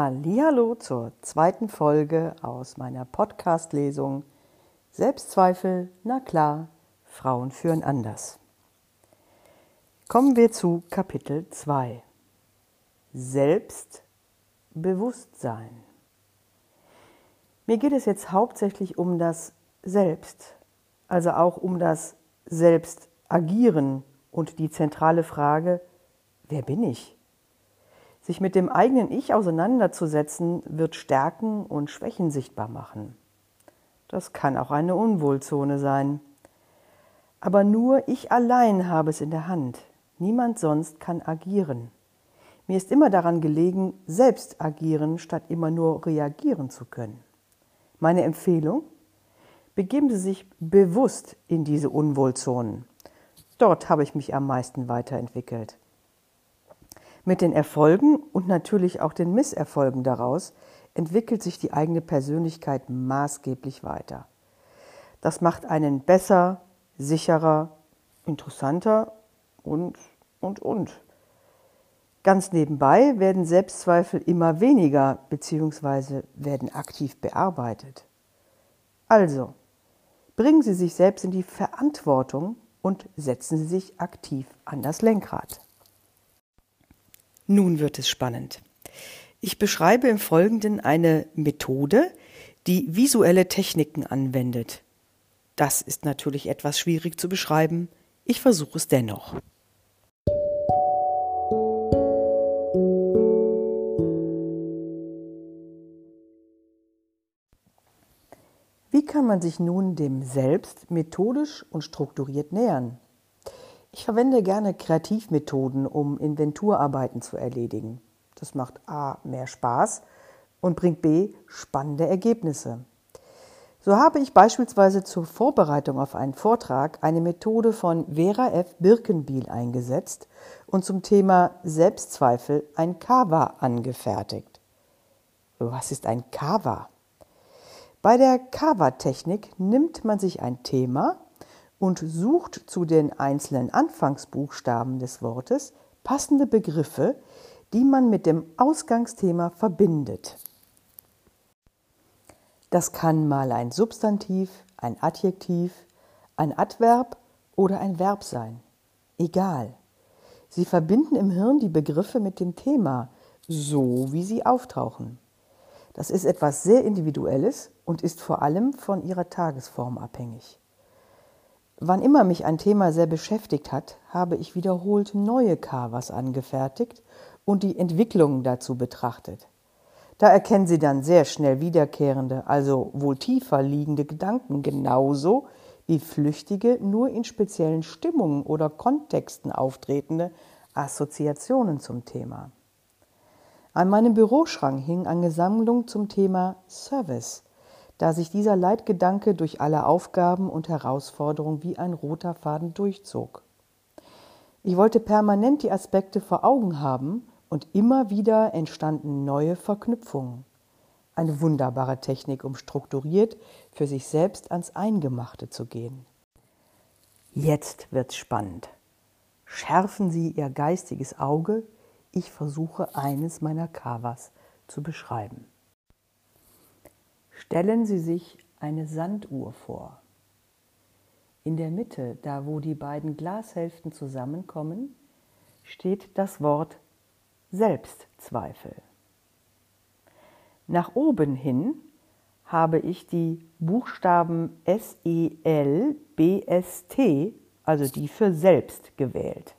Hallo zur zweiten Folge aus meiner Podcast-Lesung Selbstzweifel, na klar, Frauen führen anders. Kommen wir zu Kapitel 2. Selbstbewusstsein. Mir geht es jetzt hauptsächlich um das Selbst, also auch um das Selbstagieren und die zentrale Frage, wer bin ich? Sich mit dem eigenen Ich auseinanderzusetzen, wird Stärken und Schwächen sichtbar machen. Das kann auch eine Unwohlzone sein. Aber nur ich allein habe es in der Hand. Niemand sonst kann agieren. Mir ist immer daran gelegen, selbst agieren, statt immer nur reagieren zu können. Meine Empfehlung? Begeben Sie sich bewusst in diese Unwohlzonen. Dort habe ich mich am meisten weiterentwickelt. Mit den Erfolgen und natürlich auch den Misserfolgen daraus entwickelt sich die eigene Persönlichkeit maßgeblich weiter. Das macht einen besser, sicherer, interessanter und, und, und. Ganz nebenbei werden Selbstzweifel immer weniger bzw. werden aktiv bearbeitet. Also, bringen Sie sich selbst in die Verantwortung und setzen Sie sich aktiv an das Lenkrad. Nun wird es spannend. Ich beschreibe im Folgenden eine Methode, die visuelle Techniken anwendet. Das ist natürlich etwas schwierig zu beschreiben. Ich versuche es dennoch. Wie kann man sich nun dem Selbst methodisch und strukturiert nähern? Ich verwende gerne Kreativmethoden, um Inventurarbeiten zu erledigen. Das macht A mehr Spaß und bringt B spannende Ergebnisse. So habe ich beispielsweise zur Vorbereitung auf einen Vortrag eine Methode von Vera F. Birkenbiel eingesetzt und zum Thema Selbstzweifel ein Kava angefertigt. Was ist ein Kava? Bei der Kava-Technik nimmt man sich ein Thema, und sucht zu den einzelnen Anfangsbuchstaben des Wortes passende Begriffe, die man mit dem Ausgangsthema verbindet. Das kann mal ein Substantiv, ein Adjektiv, ein Adverb oder ein Verb sein. Egal. Sie verbinden im Hirn die Begriffe mit dem Thema, so wie sie auftauchen. Das ist etwas sehr Individuelles und ist vor allem von ihrer Tagesform abhängig. Wann immer mich ein Thema sehr beschäftigt hat, habe ich wiederholt neue Covers angefertigt und die Entwicklung dazu betrachtet. Da erkennen Sie dann sehr schnell wiederkehrende, also wohl tiefer liegende Gedanken genauso wie flüchtige, nur in speziellen Stimmungen oder Kontexten auftretende Assoziationen zum Thema. An meinem Büroschrank hing eine Sammlung zum Thema Service, da sich dieser Leitgedanke durch alle Aufgaben und Herausforderungen wie ein roter Faden durchzog. Ich wollte permanent die Aspekte vor Augen haben und immer wieder entstanden neue Verknüpfungen. Eine wunderbare Technik, um strukturiert für sich selbst ans Eingemachte zu gehen. Jetzt wird's spannend. Schärfen Sie Ihr geistiges Auge. Ich versuche eines meiner Kavas zu beschreiben. Stellen Sie sich eine Sanduhr vor. In der Mitte, da wo die beiden Glashälften zusammenkommen, steht das Wort Selbstzweifel. Nach oben hin habe ich die Buchstaben S, E, L, B, S, T, also die für selbst gewählt.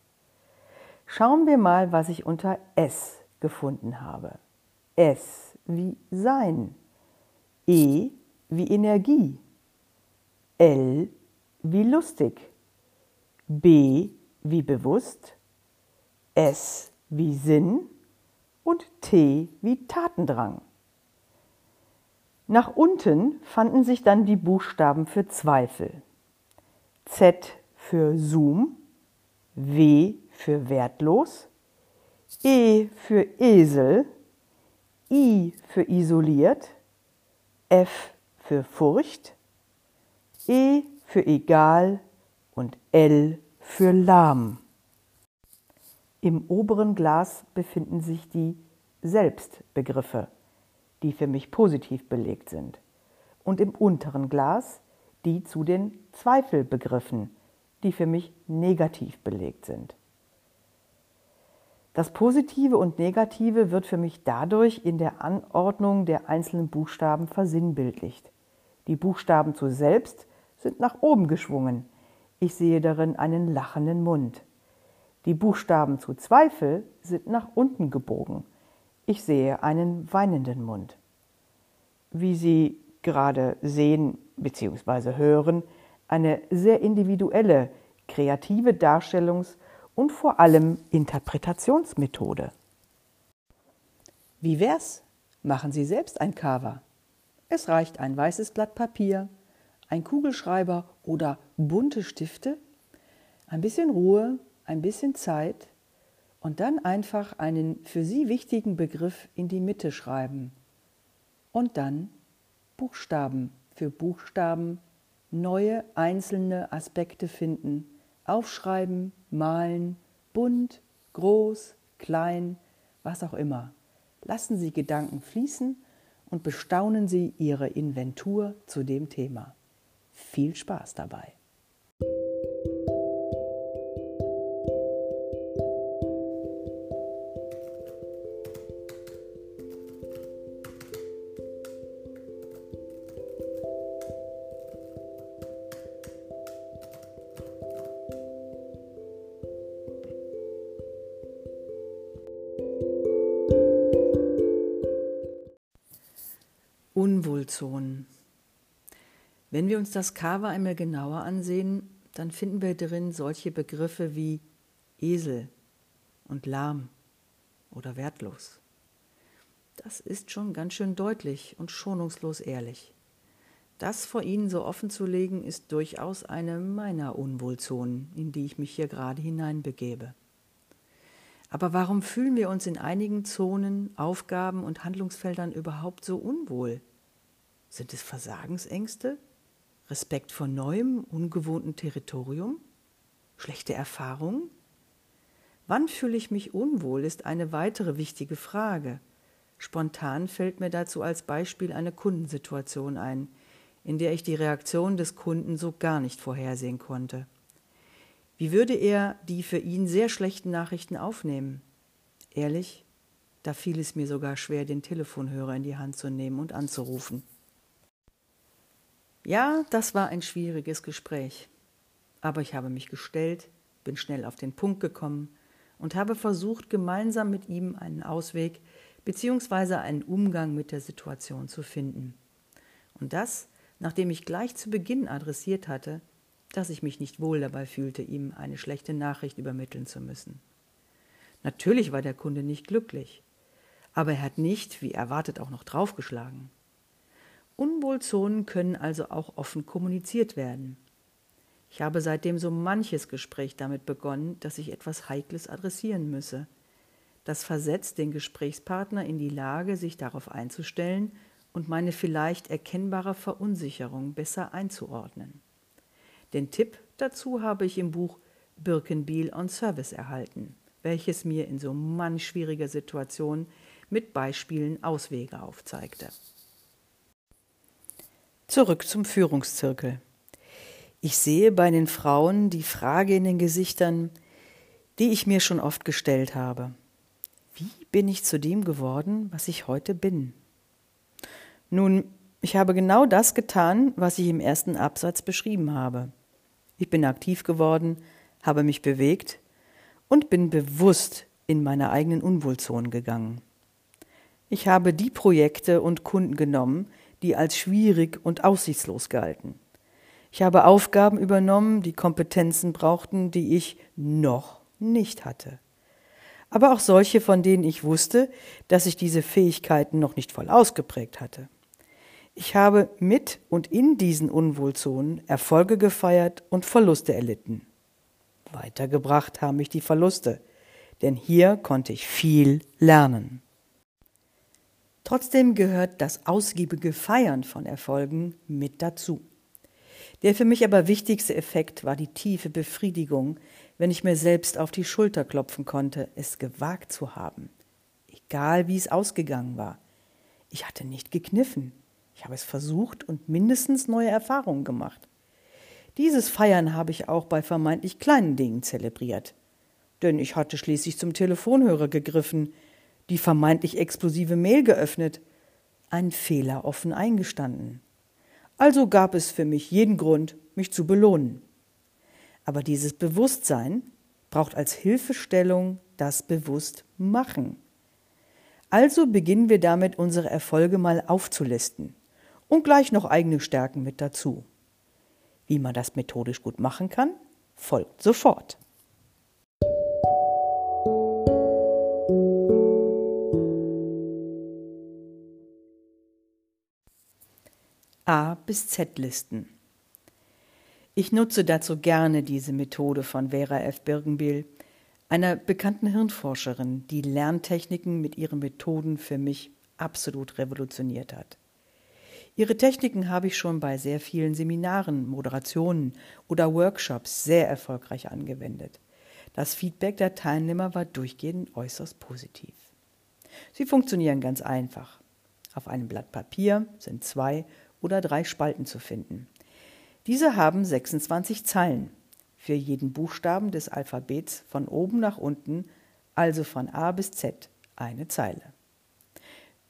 Schauen wir mal, was ich unter S gefunden habe. S wie Sein. E wie Energie, L wie lustig, B wie bewusst, S wie Sinn. Und T wie Tatendrang. Nach unten fanden sich dann die Buchstaben für Zweifel. Z für Zoom, W für wertlos, E für Esel, I für isoliert, F für Furcht, E für egal und L für lahm. Im oberen Glas befinden sich die Selbstbegriffe, die für mich positiv belegt sind. Und im unteren Glas die zu den Zweifelbegriffen, die für mich negativ belegt sind. Das Positive und Negative wird für mich dadurch in der Anordnung der einzelnen Buchstaben versinnbildlicht. Die Buchstaben zu selbst sind nach oben geschwungen. Ich sehe darin einen lachenden Mund. Die Buchstaben zu Zweifel sind nach unten gebogen. Ich sehe einen weinenden Mund. Wie Sie gerade sehen bzw. hören, eine sehr individuelle, kreative Darstellungs- und vor allem Interpretationsmethode. Wie wär's? Machen Sie selbst ein Cover. Es reicht ein weißes Blatt Papier, ein Kugelschreiber oder bunte Stifte, ein bisschen Ruhe, ein bisschen Zeit und dann einfach einen für Sie wichtigen Begriff in die Mitte schreiben. Und dann Buchstaben für Buchstaben neue einzelne Aspekte finden aufschreiben, malen, bunt, groß, klein, was auch immer. Lassen Sie Gedanken fließen und bestaunen Sie Ihre Inventur zu dem Thema. Viel Spaß dabei! Unwohlzonen. Wenn wir uns das Cover einmal genauer ansehen, dann finden wir darin solche Begriffe wie Esel und lahm oder wertlos. Das ist schon ganz schön deutlich und schonungslos ehrlich. Das vor Ihnen so offen zu legen, ist durchaus eine meiner Unwohlzonen, in die ich mich hier gerade hineinbegebe. Aber warum fühlen wir uns in einigen Zonen, Aufgaben und Handlungsfeldern überhaupt so unwohl? Sind es Versagensängste? Respekt vor neuem, ungewohnten Territorium? Schlechte Erfahrungen? Wann fühle ich mich unwohl, ist eine weitere wichtige Frage. Spontan fällt mir dazu als Beispiel eine Kundensituation ein, in der ich die Reaktion des Kunden so gar nicht vorhersehen konnte. Wie würde er die für ihn sehr schlechten Nachrichten aufnehmen? Ehrlich, da fiel es mir sogar schwer, den Telefonhörer in die Hand zu nehmen und anzurufen. Ja, das war ein schwieriges Gespräch. Aber ich habe mich gestellt, bin schnell auf den Punkt gekommen und habe versucht, gemeinsam mit ihm einen Ausweg bzw. einen Umgang mit der Situation zu finden. Und das, nachdem ich gleich zu Beginn adressiert hatte, dass ich mich nicht wohl dabei fühlte, ihm eine schlechte Nachricht übermitteln zu müssen. Natürlich war der Kunde nicht glücklich, aber er hat nicht, wie erwartet, auch noch draufgeschlagen. Unwohlzonen können also auch offen kommuniziert werden. Ich habe seitdem so manches Gespräch damit begonnen, dass ich etwas Heikles adressieren müsse. Das versetzt den Gesprächspartner in die Lage, sich darauf einzustellen und meine vielleicht erkennbare Verunsicherung besser einzuordnen. Den Tipp dazu habe ich im Buch Birkenbiel on Service erhalten, welches mir in so manch schwieriger Situation mit Beispielen Auswege aufzeigte. Zurück zum Führungszirkel. Ich sehe bei den Frauen die Frage in den Gesichtern, die ich mir schon oft gestellt habe. Wie bin ich zu dem geworden, was ich heute bin? Nun, ich habe genau das getan, was ich im ersten Absatz beschrieben habe. Ich bin aktiv geworden, habe mich bewegt und bin bewusst in meine eigenen Unwohlzonen gegangen. Ich habe die Projekte und Kunden genommen, die als schwierig und aussichtslos galten. Ich habe Aufgaben übernommen, die Kompetenzen brauchten, die ich noch nicht hatte. Aber auch solche, von denen ich wusste, dass ich diese Fähigkeiten noch nicht voll ausgeprägt hatte. Ich habe mit und in diesen Unwohlzonen Erfolge gefeiert und Verluste erlitten. Weitergebracht haben mich die Verluste, denn hier konnte ich viel lernen. Trotzdem gehört das ausgiebige Feiern von Erfolgen mit dazu. Der für mich aber wichtigste Effekt war die tiefe Befriedigung, wenn ich mir selbst auf die Schulter klopfen konnte, es gewagt zu haben, egal wie es ausgegangen war. Ich hatte nicht gekniffen. Ich habe es versucht und mindestens neue Erfahrungen gemacht. Dieses Feiern habe ich auch bei vermeintlich kleinen Dingen zelebriert. Denn ich hatte schließlich zum Telefonhörer gegriffen, die vermeintlich explosive Mail geöffnet, einen Fehler offen eingestanden. Also gab es für mich jeden Grund, mich zu belohnen. Aber dieses Bewusstsein braucht als Hilfestellung das Bewusstmachen. Also beginnen wir damit, unsere Erfolge mal aufzulisten und gleich noch eigene Stärken mit dazu. Wie man das methodisch gut machen kann, folgt sofort. Bis Z Listen. Ich nutze dazu gerne diese Methode von Vera F. Birkenbiel, einer bekannten Hirnforscherin, die Lerntechniken mit ihren Methoden für mich absolut revolutioniert hat. Ihre Techniken habe ich schon bei sehr vielen Seminaren, Moderationen oder Workshops sehr erfolgreich angewendet. Das Feedback der Teilnehmer war durchgehend äußerst positiv. Sie funktionieren ganz einfach. Auf einem Blatt Papier sind zwei oder drei Spalten zu finden. Diese haben 26 Zeilen, für jeden Buchstaben des Alphabets von oben nach unten, also von A bis Z, eine Zeile.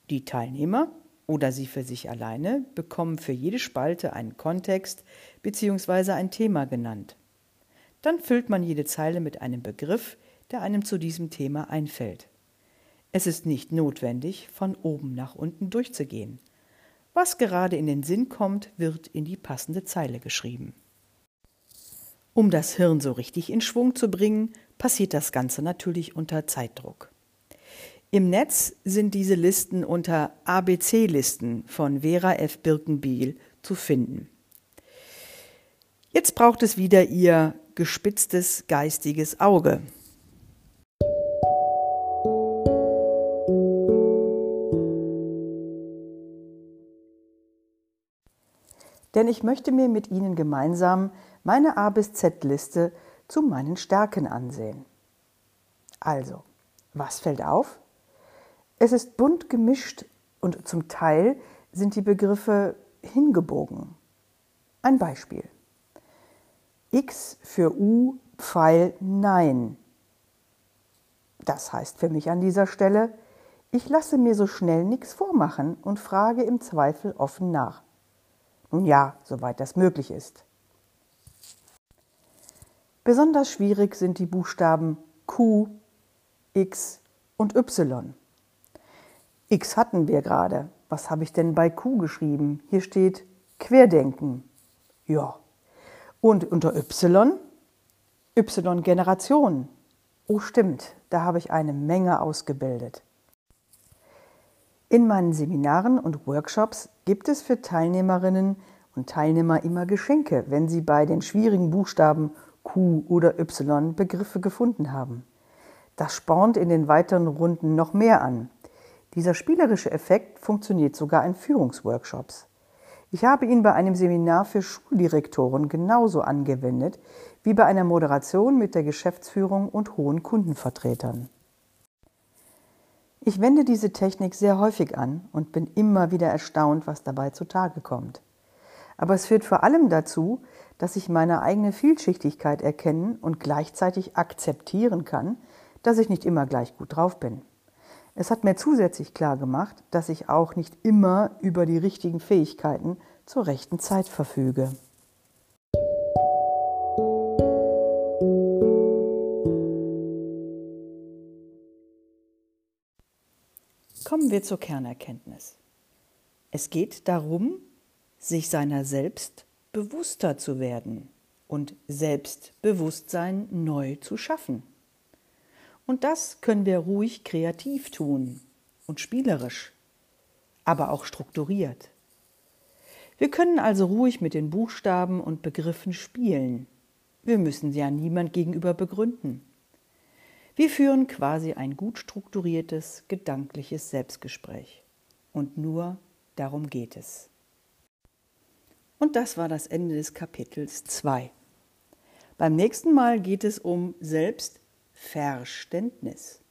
Die Teilnehmer oder sie für sich alleine bekommen für jede Spalte einen Kontext bzw. ein Thema genannt. Dann füllt man jede Zeile mit einem Begriff, der einem zu diesem Thema einfällt. Es ist nicht notwendig, von oben nach unten durchzugehen. Was gerade in den Sinn kommt, wird in die passende Zeile geschrieben. Um das Hirn so richtig in Schwung zu bringen, passiert das Ganze natürlich unter Zeitdruck. Im Netz sind diese Listen unter ABC-Listen von Vera F. Birkenbiel zu finden. Jetzt braucht es wieder Ihr gespitztes geistiges Auge. Denn ich möchte mir mit Ihnen gemeinsam meine A bis Z-Liste zu meinen Stärken ansehen. Also, was fällt auf? Es ist bunt gemischt und zum Teil sind die Begriffe hingebogen. Ein Beispiel. X für U, Pfeil Nein. Das heißt für mich an dieser Stelle, ich lasse mir so schnell nichts vormachen und frage im Zweifel offen nach. Nun ja, soweit das möglich ist. Besonders schwierig sind die Buchstaben Q, X und Y. X hatten wir gerade. Was habe ich denn bei Q geschrieben? Hier steht Querdenken. Ja. Und unter Y? Y-Generation. Oh stimmt, da habe ich eine Menge ausgebildet. In meinen Seminaren und Workshops gibt es für Teilnehmerinnen und Teilnehmer immer Geschenke, wenn sie bei den schwierigen Buchstaben Q oder Y Begriffe gefunden haben. Das spornt in den weiteren Runden noch mehr an. Dieser spielerische Effekt funktioniert sogar in Führungsworkshops. Ich habe ihn bei einem Seminar für Schuldirektoren genauso angewendet wie bei einer Moderation mit der Geschäftsführung und hohen Kundenvertretern. Ich wende diese Technik sehr häufig an und bin immer wieder erstaunt, was dabei zutage kommt. Aber es führt vor allem dazu, dass ich meine eigene Vielschichtigkeit erkennen und gleichzeitig akzeptieren kann, dass ich nicht immer gleich gut drauf bin. Es hat mir zusätzlich klar gemacht, dass ich auch nicht immer über die richtigen Fähigkeiten zur rechten Zeit verfüge. Kommen wir zur Kernerkenntnis. Es geht darum, sich seiner selbst bewusster zu werden und Selbstbewusstsein neu zu schaffen. Und das können wir ruhig kreativ tun und spielerisch, aber auch strukturiert. Wir können also ruhig mit den Buchstaben und Begriffen spielen. Wir müssen sie ja niemand gegenüber begründen. Wir führen quasi ein gut strukturiertes, gedankliches Selbstgespräch. Und nur darum geht es. Und das war das Ende des Kapitels 2. Beim nächsten Mal geht es um Selbstverständnis.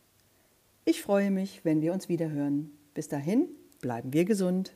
Ich freue mich, wenn wir uns wiederhören. Bis dahin, bleiben wir gesund.